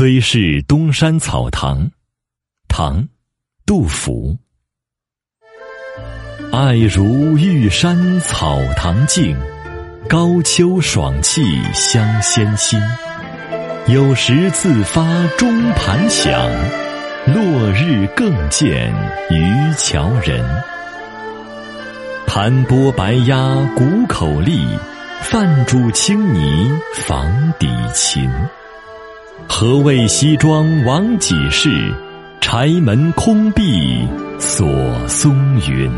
崔氏东山草堂，唐，杜甫。爱如玉山草堂静，高秋爽气香仙心。有时自发钟盘响，落日更见渔樵人。盘剥白鸭谷口立，泛煮青泥房底琴。何谓西庄王几事？柴门空闭锁松云。